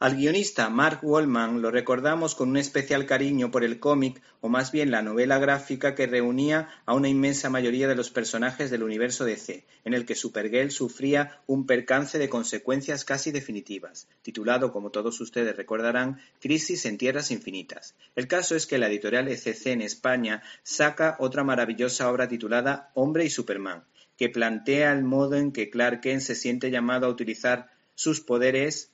Al guionista Mark Wallman lo recordamos con un especial cariño por el cómic, o más bien la novela gráfica que reunía a una inmensa mayoría de los personajes del universo DC, en el que Supergirl sufría un percance de consecuencias casi definitivas, titulado, como todos ustedes recordarán, Crisis en Tierras Infinitas. El caso es que la editorial ECC en España saca otra maravillosa obra titulada Hombre y Superman, que plantea el modo en que Clark Kent se siente llamado a utilizar sus poderes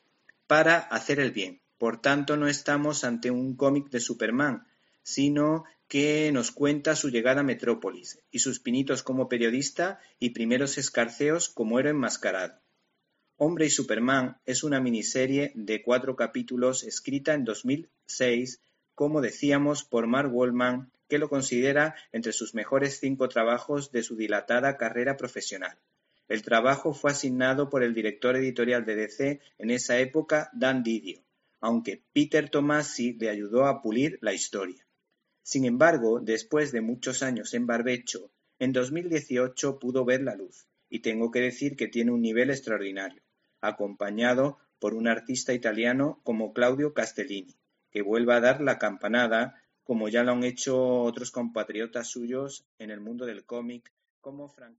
para hacer el bien. Por tanto, no estamos ante un cómic de Superman, sino que nos cuenta su llegada a Metrópolis y sus pinitos como periodista y primeros escarceos como héroe enmascarado. Hombre y Superman es una miniserie de cuatro capítulos escrita en 2006, como decíamos, por Mark Wallman, que lo considera entre sus mejores cinco trabajos de su dilatada carrera profesional. El trabajo fue asignado por el director editorial de DC en esa época, Dan Didio, aunque Peter Tomasi le ayudó a pulir la historia. Sin embargo, después de muchos años en barbecho, en 2018 pudo ver la luz, y tengo que decir que tiene un nivel extraordinario, acompañado por un artista italiano como Claudio Castellini, que vuelve a dar la campanada, como ya lo han hecho otros compatriotas suyos en el mundo del cómic, como Frank